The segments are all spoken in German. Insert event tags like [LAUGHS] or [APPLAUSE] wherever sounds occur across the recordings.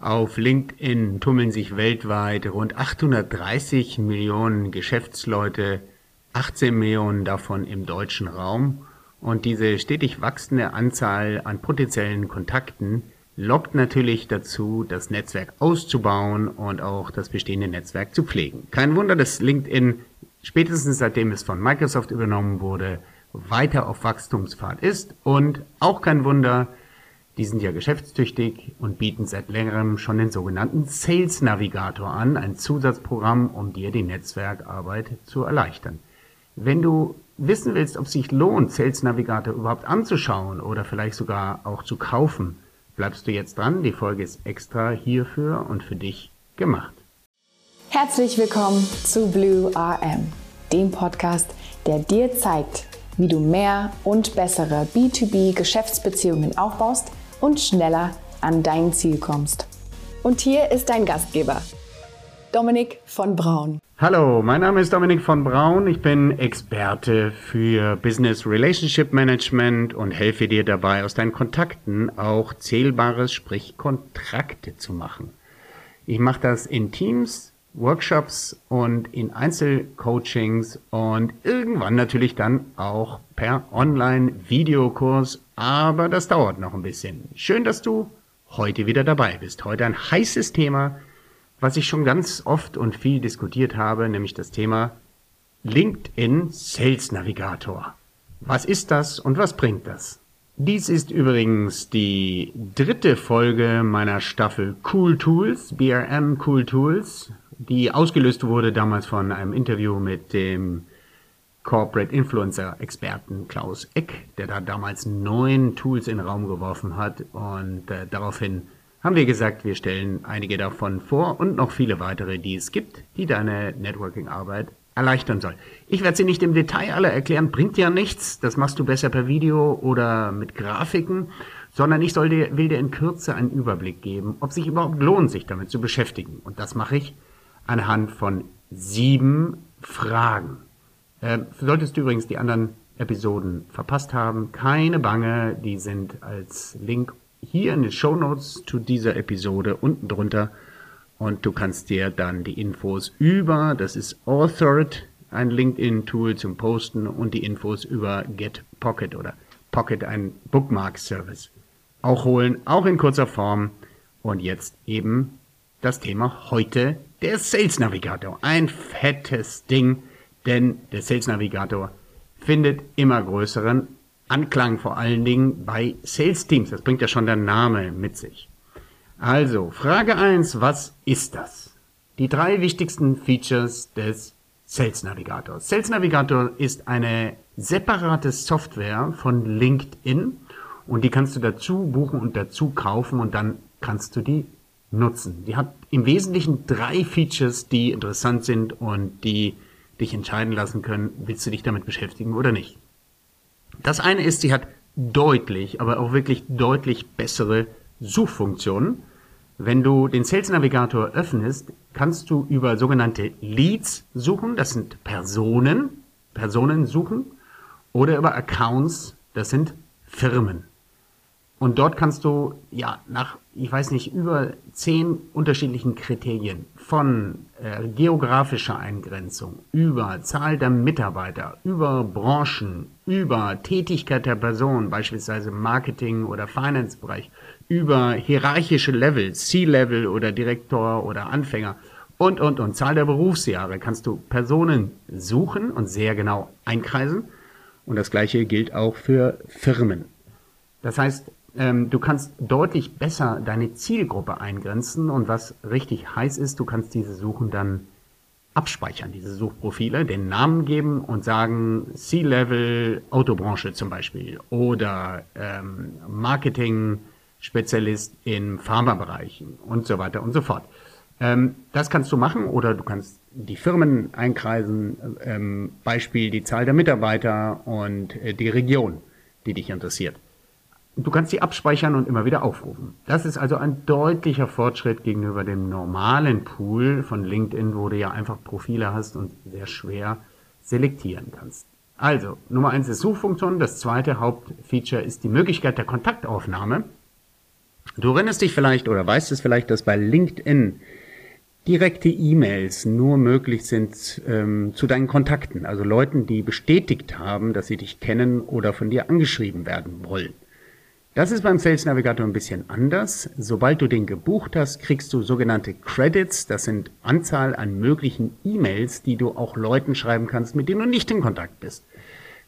Auf LinkedIn tummeln sich weltweit rund 830 Millionen Geschäftsleute, 18 Millionen davon im deutschen Raum. Und diese stetig wachsende Anzahl an potenziellen Kontakten lockt natürlich dazu, das Netzwerk auszubauen und auch das bestehende Netzwerk zu pflegen. Kein Wunder, dass LinkedIn spätestens seitdem es von Microsoft übernommen wurde, weiter auf Wachstumspfad ist und auch kein Wunder, die sind ja geschäftstüchtig und bieten seit längerem schon den sogenannten Sales Navigator an, ein Zusatzprogramm, um dir die Netzwerkarbeit zu erleichtern. Wenn du wissen willst, ob es sich lohnt, Sales Navigator überhaupt anzuschauen oder vielleicht sogar auch zu kaufen, bleibst du jetzt dran. Die Folge ist extra hierfür und für dich gemacht. Herzlich willkommen zu Blue RM, dem Podcast, der dir zeigt, wie du mehr und bessere B2B-Geschäftsbeziehungen aufbaust und schneller an dein Ziel kommst. Und hier ist dein Gastgeber, Dominik von Braun. Hallo, mein Name ist Dominik von Braun. Ich bin Experte für Business Relationship Management und helfe dir dabei, aus deinen Kontakten auch zählbares, sprich Kontrakte zu machen. Ich mache das in Teams, Workshops und in Einzelcoachings und irgendwann natürlich dann auch per Online-Videokurs, aber das dauert noch ein bisschen. Schön, dass du heute wieder dabei bist. Heute ein heißes Thema, was ich schon ganz oft und viel diskutiert habe, nämlich das Thema LinkedIn Sales Navigator. Was ist das und was bringt das? Dies ist übrigens die dritte Folge meiner Staffel Cool Tools, BRM Cool Tools, die ausgelöst wurde damals von einem Interview mit dem Corporate Influencer Experten Klaus Eck, der da damals neun Tools in den Raum geworfen hat und äh, daraufhin haben wir gesagt, wir stellen einige davon vor und noch viele weitere, die es gibt, die deine Networking-Arbeit erleichtern soll. Ich werde sie nicht im Detail alle erklären, bringt ja nichts, das machst du besser per Video oder mit Grafiken, sondern ich soll dir, will dir in Kürze einen Überblick geben, ob sich überhaupt lohnt, sich damit zu beschäftigen. Und das mache ich anhand von sieben Fragen. Äh, solltest du übrigens die anderen Episoden verpasst haben, keine Bange, die sind als Link hier in den Show Notes zu dieser Episode unten drunter und du kannst dir dann die Infos über, das ist Authored, ein LinkedIn-Tool zum Posten und die Infos über Get Pocket oder Pocket, ein Bookmark-Service, auch holen, auch in kurzer Form. Und jetzt eben das Thema heute, der Sales Navigator. Ein fettes Ding, denn der Sales Navigator findet immer größeren Anklang vor allen Dingen bei Sales Teams. Das bringt ja schon der Name mit sich. Also, Frage 1, was ist das? Die drei wichtigsten Features des Sales Navigator. Sales Navigator ist eine separate Software von LinkedIn und die kannst du dazu buchen und dazu kaufen und dann kannst du die nutzen. Die hat im Wesentlichen drei Features, die interessant sind und die dich entscheiden lassen können, willst du dich damit beschäftigen oder nicht. Das eine ist, sie hat deutlich, aber auch wirklich deutlich bessere Suchfunktionen. Wenn du den Sales Navigator öffnest, kannst du über sogenannte Leads suchen, das sind Personen, Personen suchen, oder über Accounts, das sind Firmen. Und dort kannst du ja nach, ich weiß nicht, über zehn unterschiedlichen Kriterien von äh, geografischer Eingrenzung, über Zahl der Mitarbeiter, über Branchen, über Tätigkeit der Person, beispielsweise Marketing oder Finance-Bereich, über hierarchische Level, C-Level oder Direktor oder Anfänger und, und, und Zahl der Berufsjahre kannst du Personen suchen und sehr genau einkreisen. Und das gleiche gilt auch für Firmen. Das heißt, ähm, du kannst deutlich besser deine Zielgruppe eingrenzen und was richtig heiß ist, du kannst diese Suchen dann abspeichern, diese Suchprofile, den Namen geben und sagen C-Level Autobranche zum Beispiel oder ähm, Marketing-Spezialist in Pharmabereichen und so weiter und so fort. Ähm, das kannst du machen oder du kannst die Firmen einkreisen, ähm, Beispiel die Zahl der Mitarbeiter und äh, die Region, die dich interessiert. Du kannst sie abspeichern und immer wieder aufrufen. Das ist also ein deutlicher Fortschritt gegenüber dem normalen Pool von LinkedIn, wo du ja einfach Profile hast und sehr schwer selektieren kannst. Also, Nummer eins ist Suchfunktion. Das zweite Hauptfeature ist die Möglichkeit der Kontaktaufnahme. Du erinnerst dich vielleicht oder weißt es vielleicht, dass bei LinkedIn direkte E-Mails nur möglich sind ähm, zu deinen Kontakten, also Leuten, die bestätigt haben, dass sie dich kennen oder von dir angeschrieben werden wollen. Das ist beim Sales Navigator ein bisschen anders. Sobald du den gebucht hast, kriegst du sogenannte Credits. Das sind Anzahl an möglichen E-Mails, die du auch Leuten schreiben kannst, mit denen du nicht in Kontakt bist,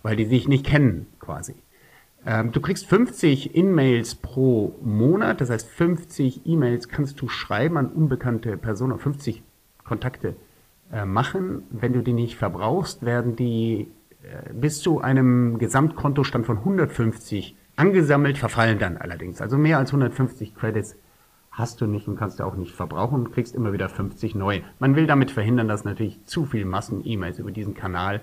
weil die dich nicht kennen quasi. Ähm, du kriegst 50 E-Mails pro Monat, das heißt 50 E-Mails kannst du schreiben an unbekannte Personen, 50 Kontakte äh, machen. Wenn du die nicht verbrauchst, werden die äh, bis zu einem Gesamtkontostand von 150 angesammelt, verfallen dann allerdings. Also mehr als 150 Credits hast du nicht und kannst du auch nicht verbrauchen und kriegst immer wieder 50 neue. Man will damit verhindern, dass natürlich zu viel Massen-E-Mails über diesen Kanal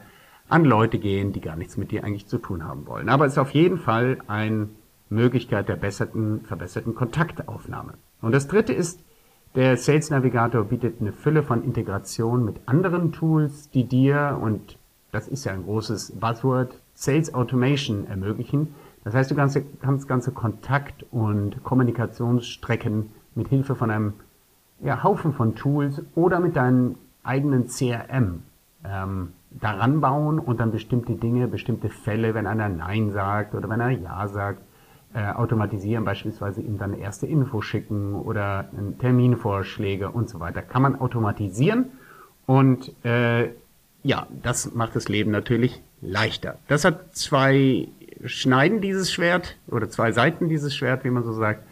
an Leute gehen, die gar nichts mit dir eigentlich zu tun haben wollen. Aber es ist auf jeden Fall eine Möglichkeit der besserten, verbesserten Kontaktaufnahme. Und das dritte ist, der Sales Navigator bietet eine Fülle von Integrationen mit anderen Tools, die dir, und das ist ja ein großes Buzzword, Sales Automation ermöglichen. Das heißt, du kannst, ganze Kontakt- und Kommunikationsstrecken mit Hilfe von einem ja, Haufen von Tools oder mit deinem eigenen CRM ähm, daran bauen und dann bestimmte Dinge, bestimmte Fälle, wenn einer Nein sagt oder wenn einer Ja sagt, äh, automatisieren, beispielsweise ihm dann erste Info schicken oder Terminvorschläge und so weiter. Kann man automatisieren und äh, ja, das macht das Leben natürlich leichter. Das hat zwei Schneiden dieses Schwert oder zwei Seiten dieses Schwert, wie man so sagt.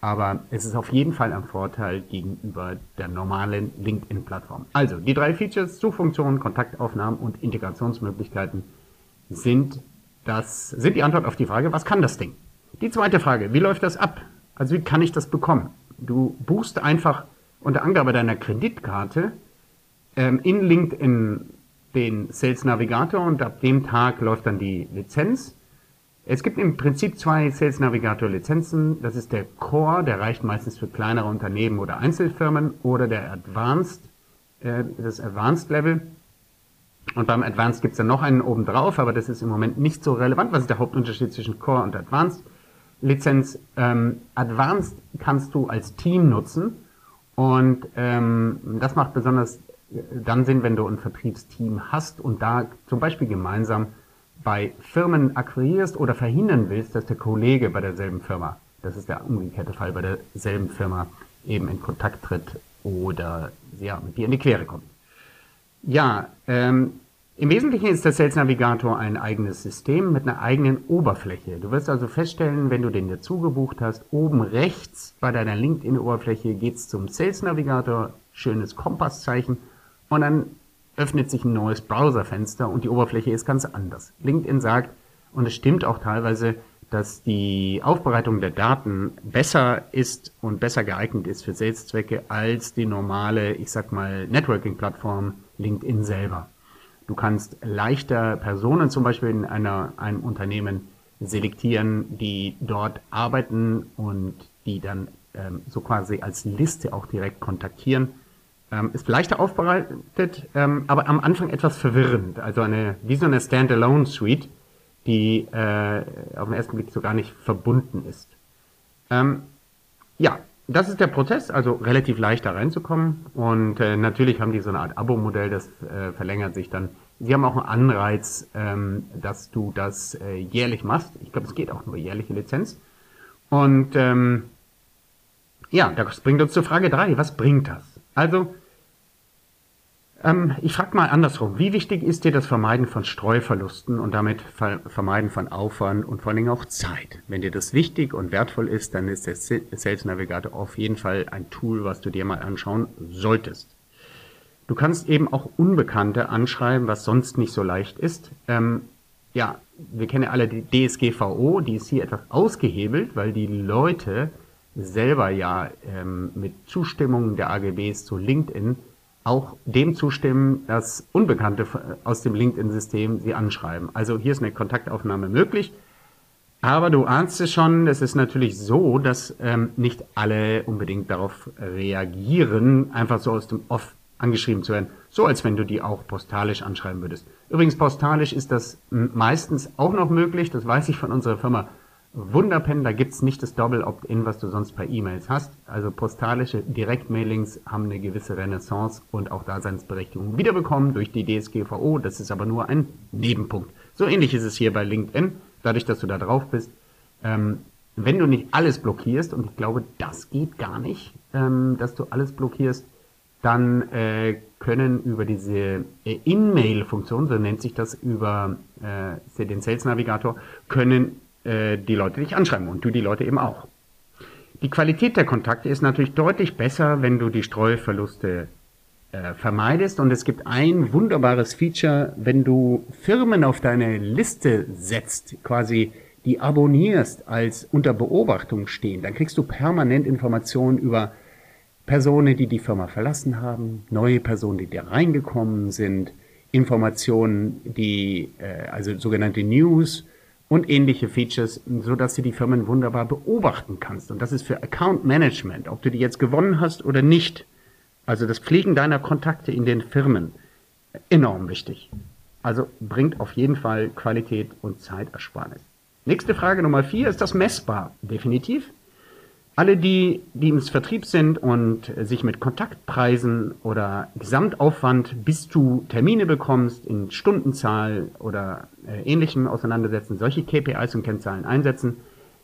Aber es ist auf jeden Fall ein Vorteil gegenüber der normalen LinkedIn-Plattform. Also, die drei Features, Suchfunktionen, Kontaktaufnahmen und Integrationsmöglichkeiten sind das, sind die Antwort auf die Frage, was kann das Ding? Die zweite Frage, wie läuft das ab? Also, wie kann ich das bekommen? Du buchst einfach unter Angabe deiner Kreditkarte ähm, in LinkedIn den Sales Navigator und ab dem Tag läuft dann die Lizenz es gibt im Prinzip zwei Sales Navigator Lizenzen. Das ist der Core, der reicht meistens für kleinere Unternehmen oder Einzelfirmen oder der Advanced, äh, das Advanced Level. Und beim Advanced gibt es dann noch einen oben drauf, aber das ist im Moment nicht so relevant. Was ist der Hauptunterschied zwischen Core und Advanced? Lizenz ähm, Advanced kannst du als Team nutzen und ähm, das macht besonders dann Sinn, wenn du ein Vertriebsteam hast und da zum Beispiel gemeinsam bei Firmen akquirierst oder verhindern willst, dass der Kollege bei derselben Firma, das ist der umgekehrte Fall, bei derselben Firma eben in Kontakt tritt oder ja, mit dir in die Quere kommt. Ja, ähm, im Wesentlichen ist der Sales Navigator ein eigenes System mit einer eigenen Oberfläche. Du wirst also feststellen, wenn du den dazu gebucht hast, oben rechts bei deiner LinkedIn-Oberfläche geht's zum Sales Navigator, schönes Kompaszeichen und dann öffnet sich ein neues Browserfenster und die Oberfläche ist ganz anders. LinkedIn sagt, und es stimmt auch teilweise, dass die Aufbereitung der Daten besser ist und besser geeignet ist für Sales-Zwecke als die normale, ich sag mal, Networking-Plattform LinkedIn selber. Du kannst leichter Personen zum Beispiel in einer, einem Unternehmen selektieren, die dort arbeiten und die dann ähm, so quasi als Liste auch direkt kontaktieren ähm, ist leichter aufbereitet, ähm, aber am Anfang etwas verwirrend. Also eine, wie so eine Standalone Suite, die äh, auf den ersten Blick so gar nicht verbunden ist. Ähm, ja, das ist der Prozess, also relativ leicht da reinzukommen. Und äh, natürlich haben die so eine Art Abo-Modell, das äh, verlängert sich dann. Sie haben auch einen Anreiz, ähm, dass du das äh, jährlich machst. Ich glaube, es geht auch nur jährliche Lizenz. Und ähm, ja, das bringt uns zur Frage drei. Was bringt das? Also, ähm, ich frage mal andersrum. Wie wichtig ist dir das Vermeiden von Streuverlusten und damit Ver Vermeiden von Aufwand und vor allen Dingen auch Zeit? Wenn dir das wichtig und wertvoll ist, dann ist der Sales Navigator auf jeden Fall ein Tool, was du dir mal anschauen solltest. Du kannst eben auch Unbekannte anschreiben, was sonst nicht so leicht ist. Ähm, ja, wir kennen ja alle die DSGVO, die ist hier etwas ausgehebelt, weil die Leute selber ja ähm, mit Zustimmung der AGBs zu LinkedIn auch dem zustimmen, dass Unbekannte aus dem LinkedIn-System sie anschreiben. Also hier ist eine Kontaktaufnahme möglich. Aber du ahnst es schon, es ist natürlich so, dass ähm, nicht alle unbedingt darauf reagieren, einfach so aus dem Off angeschrieben zu werden. So als wenn du die auch postalisch anschreiben würdest. Übrigens, postalisch ist das meistens auch noch möglich, das weiß ich von unserer Firma Wunderpen, da gibt's nicht das Double-Opt-in, was du sonst bei E-Mails hast. Also postalische Direktmailings haben eine gewisse Renaissance und auch Daseinsberechtigung wiederbekommen durch die DSGVO. Das ist aber nur ein Nebenpunkt. So ähnlich ist es hier bei LinkedIn. Dadurch, dass du da drauf bist, ähm, wenn du nicht alles blockierst, und ich glaube, das geht gar nicht, ähm, dass du alles blockierst, dann äh, können über diese äh, In-Mail-Funktion, so nennt sich das über äh, den Sales Navigator, können äh, die Leute dich anschreiben und du die Leute eben auch. Die Qualität der Kontakte ist natürlich deutlich besser, wenn du die Streuverluste äh, vermeidest. Und es gibt ein wunderbares Feature, wenn du Firmen auf deine Liste setzt, quasi die abonnierst als unter Beobachtung stehen, dann kriegst du permanent Informationen über Personen, die die Firma verlassen haben, neue Personen, die da reingekommen sind, Informationen, die äh, also sogenannte News und ähnliche Features, so dass du die Firmen wunderbar beobachten kannst. Und das ist für Account Management, ob du die jetzt gewonnen hast oder nicht, also das Pflegen deiner Kontakte in den Firmen, enorm wichtig. Also bringt auf jeden Fall Qualität und Zeitersparnis. Nächste Frage Nummer vier, ist das messbar? Definitiv. Alle die, die im Vertrieb sind und sich mit Kontaktpreisen oder Gesamtaufwand, bis du Termine bekommst, in Stundenzahl oder äh, ähnlichem auseinandersetzen, solche KPIs und Kennzahlen einsetzen,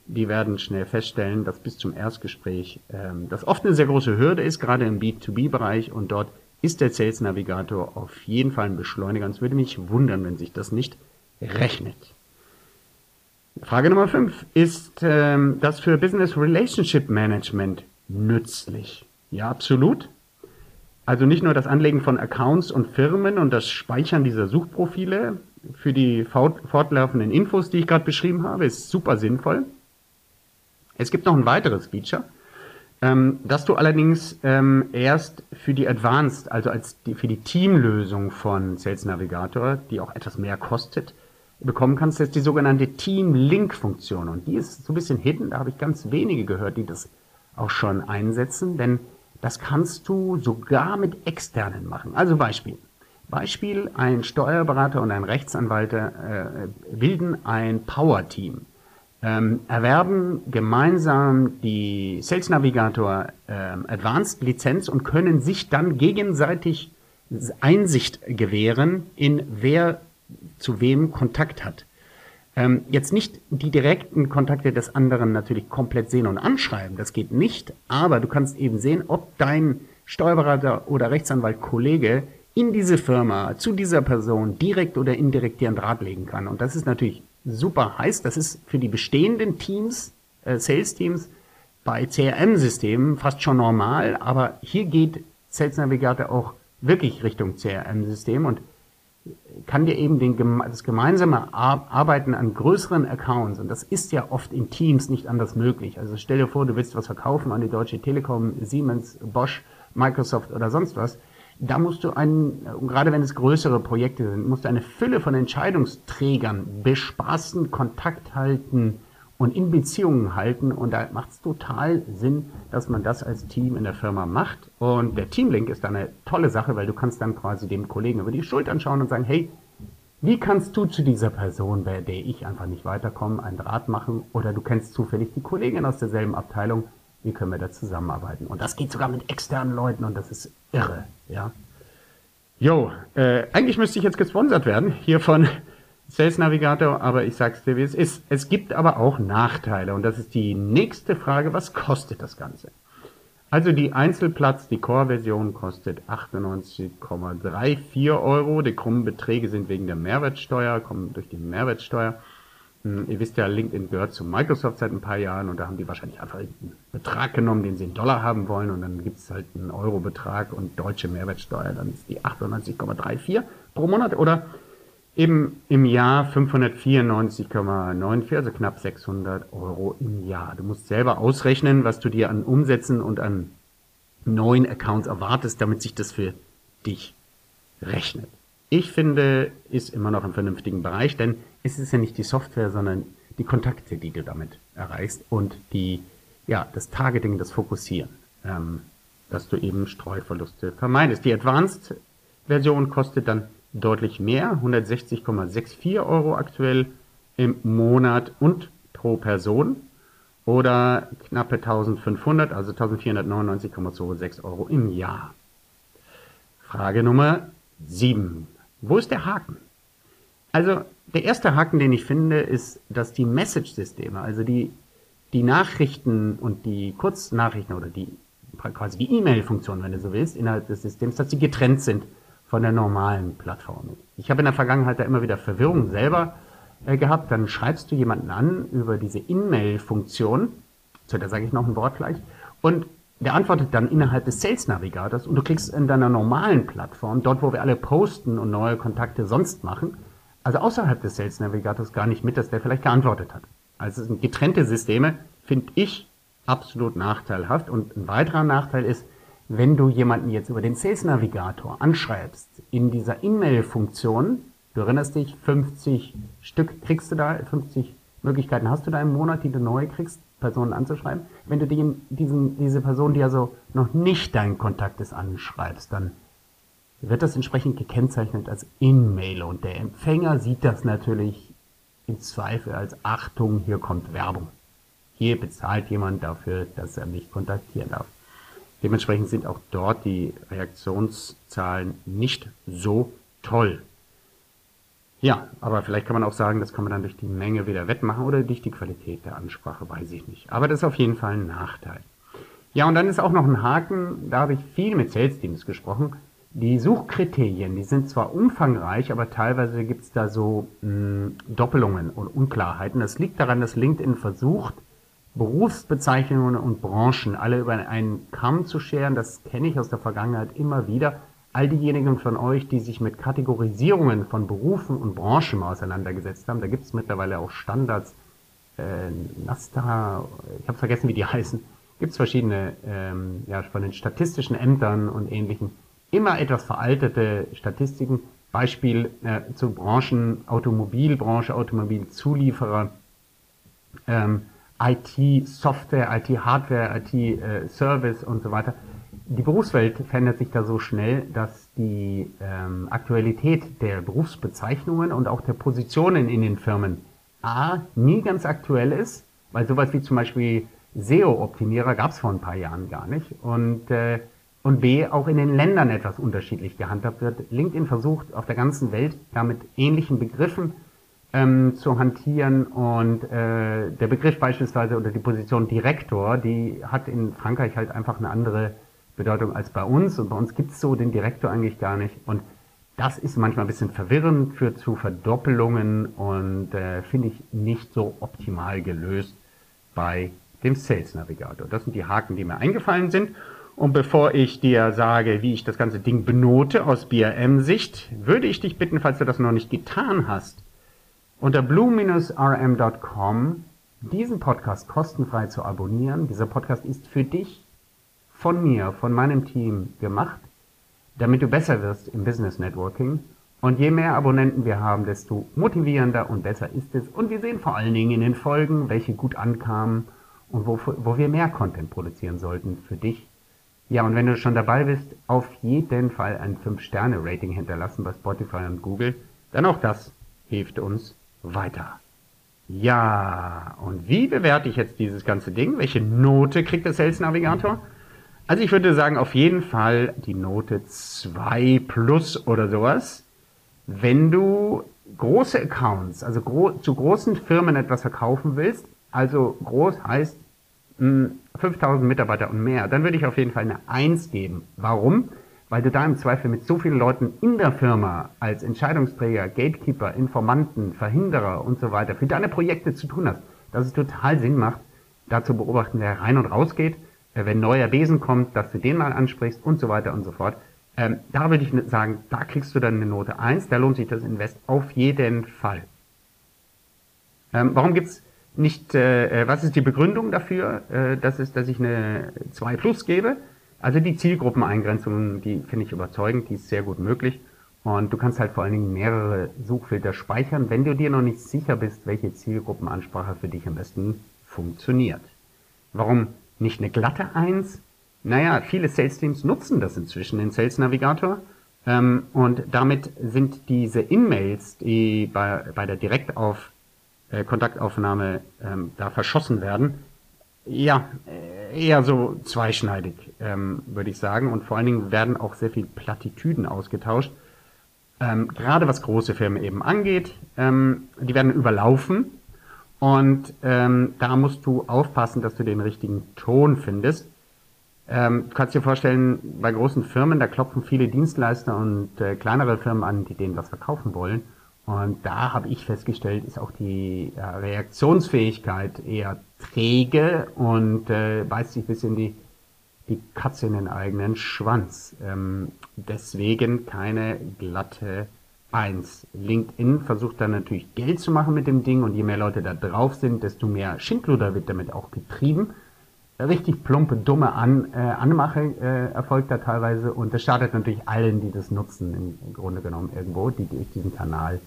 die werden schnell feststellen, dass bis zum Erstgespräch ähm, das oft eine sehr große Hürde ist, gerade im B2B-Bereich und dort ist der Sales Navigator auf jeden Fall ein Beschleuniger. Und es würde mich wundern, wenn sich das nicht rechnet. Frage Nummer 5. Ist ähm, das für Business Relationship Management nützlich? Ja, absolut. Also nicht nur das Anlegen von Accounts und Firmen und das Speichern dieser Suchprofile für die fortlaufenden Infos, die ich gerade beschrieben habe, ist super sinnvoll. Es gibt noch ein weiteres Feature, ähm, dass du allerdings ähm, erst für die Advanced, also als die, für die Teamlösung von Sales Navigator, die auch etwas mehr kostet, bekommen kannst, ist die sogenannte Team-Link-Funktion. Und die ist so ein bisschen hidden, da habe ich ganz wenige gehört, die das auch schon einsetzen, denn das kannst du sogar mit externen machen. Also Beispiel. Beispiel, ein Steuerberater und ein Rechtsanwalt äh, bilden ein Power-Team, ähm, erwerben gemeinsam die Sales Navigator äh, Advanced Lizenz und können sich dann gegenseitig Einsicht gewähren in wer zu wem Kontakt hat. Ähm, jetzt nicht die direkten Kontakte des anderen natürlich komplett sehen und anschreiben, das geht nicht, aber du kannst eben sehen, ob dein Steuerberater oder Rechtsanwalt Kollege in diese Firma zu dieser Person direkt oder indirekt dir einen Draht legen kann. Und das ist natürlich super heiß. Das ist für die bestehenden Teams, äh, Sales-Teams bei CRM-Systemen fast schon normal, aber hier geht Sales Navigator auch wirklich Richtung CRM-System und kann dir eben den, das gemeinsame Arbeiten an größeren Accounts, und das ist ja oft in Teams nicht anders möglich. Also stell dir vor, du willst was verkaufen an die Deutsche Telekom, Siemens, Bosch, Microsoft oder sonst was. Da musst du einen, gerade wenn es größere Projekte sind, musst du eine Fülle von Entscheidungsträgern bespaßen, Kontakt halten, und in Beziehungen halten. Und da macht es total Sinn, dass man das als Team in der Firma macht. Und der Teamlink ist dann eine tolle Sache, weil du kannst dann quasi dem Kollegen über die Schultern schauen und sagen, hey, wie kannst du zu dieser Person, bei der ich einfach nicht weiterkomme, einen Draht machen? Oder du kennst zufällig die Kollegin aus derselben Abteilung. Wie können wir da zusammenarbeiten? Und das geht sogar mit externen Leuten und das ist irre, ja. Jo, äh, eigentlich müsste ich jetzt gesponsert werden hier von Sales Navigator, aber ich sag's dir, wie es ist. Es gibt aber auch Nachteile und das ist die nächste Frage, was kostet das Ganze? Also die Einzelplatz, die Core-Version kostet 98,34 Euro. Die krummen Beträge sind wegen der Mehrwertsteuer, kommen durch die Mehrwertsteuer. Hm, ihr wisst ja, LinkedIn gehört zu Microsoft seit ein paar Jahren und da haben die wahrscheinlich einfach einen Betrag genommen, den sie in Dollar haben wollen und dann gibt's halt einen Euro-Betrag und deutsche Mehrwertsteuer, dann ist die 98,34 pro Monat oder eben im Jahr 594,94, also knapp 600 Euro im Jahr. Du musst selber ausrechnen, was du dir an Umsätzen und an neuen Accounts erwartest, damit sich das für dich rechnet. Ich finde, ist immer noch im vernünftigen Bereich, denn es ist ja nicht die Software, sondern die Kontakte, die du damit erreichst und die, ja, das Targeting, das Fokussieren, ähm, dass du eben Streuverluste vermeidest. Die Advanced Version kostet dann deutlich mehr, 160,64 Euro aktuell im Monat und pro Person oder knappe 1500, also 1499,26 Euro im Jahr. Frage Nummer 7. Wo ist der Haken? Also der erste Haken, den ich finde, ist, dass die Message-Systeme, also die, die Nachrichten und die Kurznachrichten oder die quasi die E-Mail-Funktion, wenn du so willst, innerhalb des Systems, dass sie getrennt sind von der normalen Plattform. Ich habe in der Vergangenheit da immer wieder Verwirrung selber äh, gehabt. Dann schreibst du jemanden an über diese In-Mail-Funktion, zu der sage ich noch ein Wort gleich, und der antwortet dann innerhalb des Sales Navigators und du klickst in deiner normalen Plattform, dort wo wir alle posten und neue Kontakte sonst machen, also außerhalb des Sales Navigators gar nicht mit, dass der vielleicht geantwortet hat. Also es sind getrennte Systeme, finde ich absolut nachteilhaft. Und ein weiterer Nachteil ist, wenn du jemanden jetzt über den Sales Navigator anschreibst, in dieser E-Mail-Funktion, du erinnerst dich, 50 Stück kriegst du da, 50 Möglichkeiten hast du da im Monat, die du neu kriegst, Personen anzuschreiben. Wenn du den, diesen, diese Person, die also noch nicht dein Kontakt ist, anschreibst, dann wird das entsprechend gekennzeichnet als In-Mail und der Empfänger sieht das natürlich im Zweifel als Achtung, hier kommt Werbung. Hier bezahlt jemand dafür, dass er mich kontaktieren darf. Dementsprechend sind auch dort die Reaktionszahlen nicht so toll. Ja, aber vielleicht kann man auch sagen, das kann man dann durch die Menge wieder wettmachen oder durch die Qualität der Ansprache, weiß ich nicht. Aber das ist auf jeden Fall ein Nachteil. Ja, und dann ist auch noch ein Haken, da habe ich viel mit Sales Teams gesprochen. Die Suchkriterien, die sind zwar umfangreich, aber teilweise gibt es da so mh, hm, Doppelungen und Unklarheiten. Das liegt daran, dass LinkedIn versucht, Berufsbezeichnungen und Branchen alle über einen Kamm zu scheren. Das kenne ich aus der Vergangenheit immer wieder. All diejenigen von euch, die sich mit Kategorisierungen von Berufen und Branchen auseinandergesetzt haben, da gibt es mittlerweile auch Standards, äh, NASTA, ich habe vergessen, wie die [LAUGHS] heißen, gibt es verschiedene, ähm, ja, von den statistischen Ämtern und ähnlichen, immer etwas veraltete Statistiken. Beispiel äh, zu Branchen, Automobilbranche, Automobilzulieferer, ähm, IT-Software, IT-Hardware, IT-Service und so weiter. Die Berufswelt verändert sich da so schnell, dass die ähm, Aktualität der Berufsbezeichnungen und auch der Positionen in den Firmen A nie ganz aktuell ist, weil sowas wie zum Beispiel SEO-Optimierer gab es vor ein paar Jahren gar nicht und äh, und B auch in den Ländern etwas unterschiedlich gehandhabt wird. LinkedIn versucht auf der ganzen Welt da mit ähnlichen Begriffen ähm, zu hantieren und äh, der Begriff beispielsweise oder die Position Direktor, die hat in Frankreich halt einfach eine andere Bedeutung als bei uns und bei uns gibt's so den Direktor eigentlich gar nicht und das ist manchmal ein bisschen verwirrend, führt zu Verdoppelungen und äh, finde ich nicht so optimal gelöst bei dem Sales Navigator. Das sind die Haken, die mir eingefallen sind. Und bevor ich dir sage, wie ich das ganze Ding benote aus BRM-Sicht, würde ich dich bitten, falls du das noch nicht getan hast, unter blue-rm.com diesen Podcast kostenfrei zu abonnieren. Dieser Podcast ist für dich, von mir, von meinem Team gemacht, damit du besser wirst im Business Networking. Und je mehr Abonnenten wir haben, desto motivierender und besser ist es. Und wir sehen vor allen Dingen in den Folgen, welche gut ankamen und wo, wo wir mehr Content produzieren sollten für dich. Ja, und wenn du schon dabei bist, auf jeden Fall ein 5-Sterne-Rating hinterlassen bei Spotify und Google. Denn auch das hilft uns weiter. Ja, und wie bewerte ich jetzt dieses ganze Ding? Welche Note kriegt der Sales Navigator? Also ich würde sagen, auf jeden Fall die Note 2 plus oder sowas. Wenn du große Accounts, also gro zu großen Firmen etwas verkaufen willst, also groß heißt mh, 5000 Mitarbeiter und mehr, dann würde ich auf jeden Fall eine 1 geben. Warum? Weil du da im Zweifel mit so vielen Leuten in der Firma als Entscheidungsträger, Gatekeeper, Informanten, Verhinderer und so weiter für deine Projekte zu tun hast, dass es total Sinn macht, da zu beobachten, wer rein und raus geht, äh, wenn neuer Besen kommt, dass du den mal ansprichst und so weiter und so fort. Ähm, da würde ich sagen, da kriegst du dann eine Note 1, da lohnt sich das Invest auf jeden Fall. Ähm, warum gibt's nicht, äh, äh, was ist die Begründung dafür, äh, dass, es, dass ich eine 2 plus gebe? Also die Zielgruppeneingrenzung, die finde ich überzeugend, die ist sehr gut möglich. Und du kannst halt vor allen Dingen mehrere Suchfilter speichern, wenn du dir noch nicht sicher bist, welche Zielgruppenansprache für dich am besten funktioniert. Warum nicht eine glatte 1? Naja, viele Sales Teams nutzen das inzwischen, den Sales Navigator. Ähm, und damit sind diese In-Mails, die bei, bei der Direktauf äh, Kontaktaufnahme ähm, da verschossen werden. Ja, äh, eher so zweischneidig, ähm, würde ich sagen. Und vor allen Dingen werden auch sehr viel Plattitüden ausgetauscht. Ähm, gerade was große Firmen eben angeht, ähm, die werden überlaufen. Und ähm, da musst du aufpassen, dass du den richtigen Ton findest. Ähm, du kannst dir vorstellen, bei großen Firmen, da klopfen viele Dienstleister und äh, kleinere Firmen an, die denen was verkaufen wollen. Und da habe ich festgestellt, ist auch die ja, Reaktionsfähigkeit eher träge und äh, beißt sich bis in die, die Katze in den eigenen Schwanz. Ähm, deswegen keine glatte Eins. LinkedIn versucht dann natürlich Geld zu machen mit dem Ding und je mehr Leute da drauf sind, desto mehr Schindluder wird damit auch getrieben. Richtig plumpe, dumme An, äh, Anmache äh, erfolgt da teilweise und das schadet natürlich allen, die das nutzen, im, Grunde genommen irgendwo, die durch diesen Kanal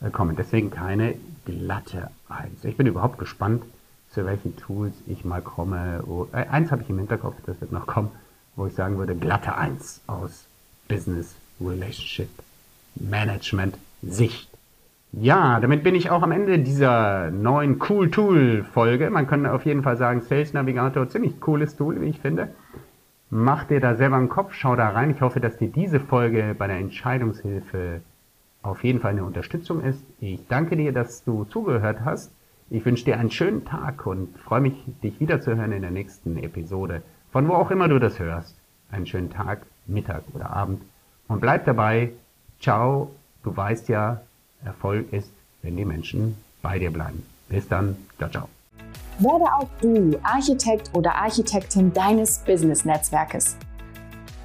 äh, kommen. Deswegen keine glatte Eins. Ich bin überhaupt gespannt, zu welchen Tools ich mal komme. Oh, eins habe ich im Hinterkopf, das wird noch kommen, wo ich sagen würde, glatte Eins aus Business Relationship Management Sicht. Ja, damit bin ich auch am Ende dieser neuen Cool Tool Folge. Man könnte auf jeden Fall sagen, Sales Navigator, ziemlich cooles Tool, wie ich finde. Mach dir da selber einen Kopf, schau da rein. Ich hoffe, dass dir diese Folge bei der Entscheidungshilfe auf jeden Fall eine Unterstützung ist. Ich danke dir, dass du zugehört hast. Ich wünsche dir einen schönen Tag und freue mich, dich wiederzuhören in der nächsten Episode. Von wo auch immer du das hörst. Einen schönen Tag, Mittag oder Abend. Und bleib dabei. Ciao. Du weißt ja, Erfolg ist, wenn die Menschen bei dir bleiben. Bis dann. Ciao, ciao. Werde auch du Architekt oder Architektin deines Business-Netzwerkes.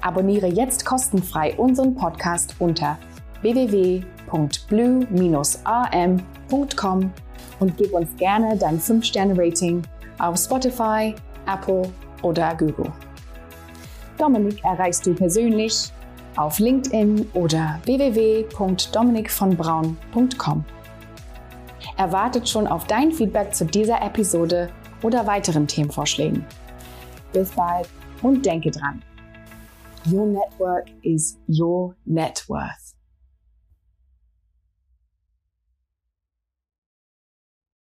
Abonniere jetzt kostenfrei unseren Podcast unter www.blue-am.com und gib uns gerne dein 5-Sterne-Rating auf Spotify, Apple oder Google. Dominik erreichst du persönlich auf LinkedIn oder www.dominikvonbraun.com. Er wartet schon auf dein Feedback zu dieser Episode oder weiteren Themenvorschlägen. Bis bald und denke dran. Your network is your net worth.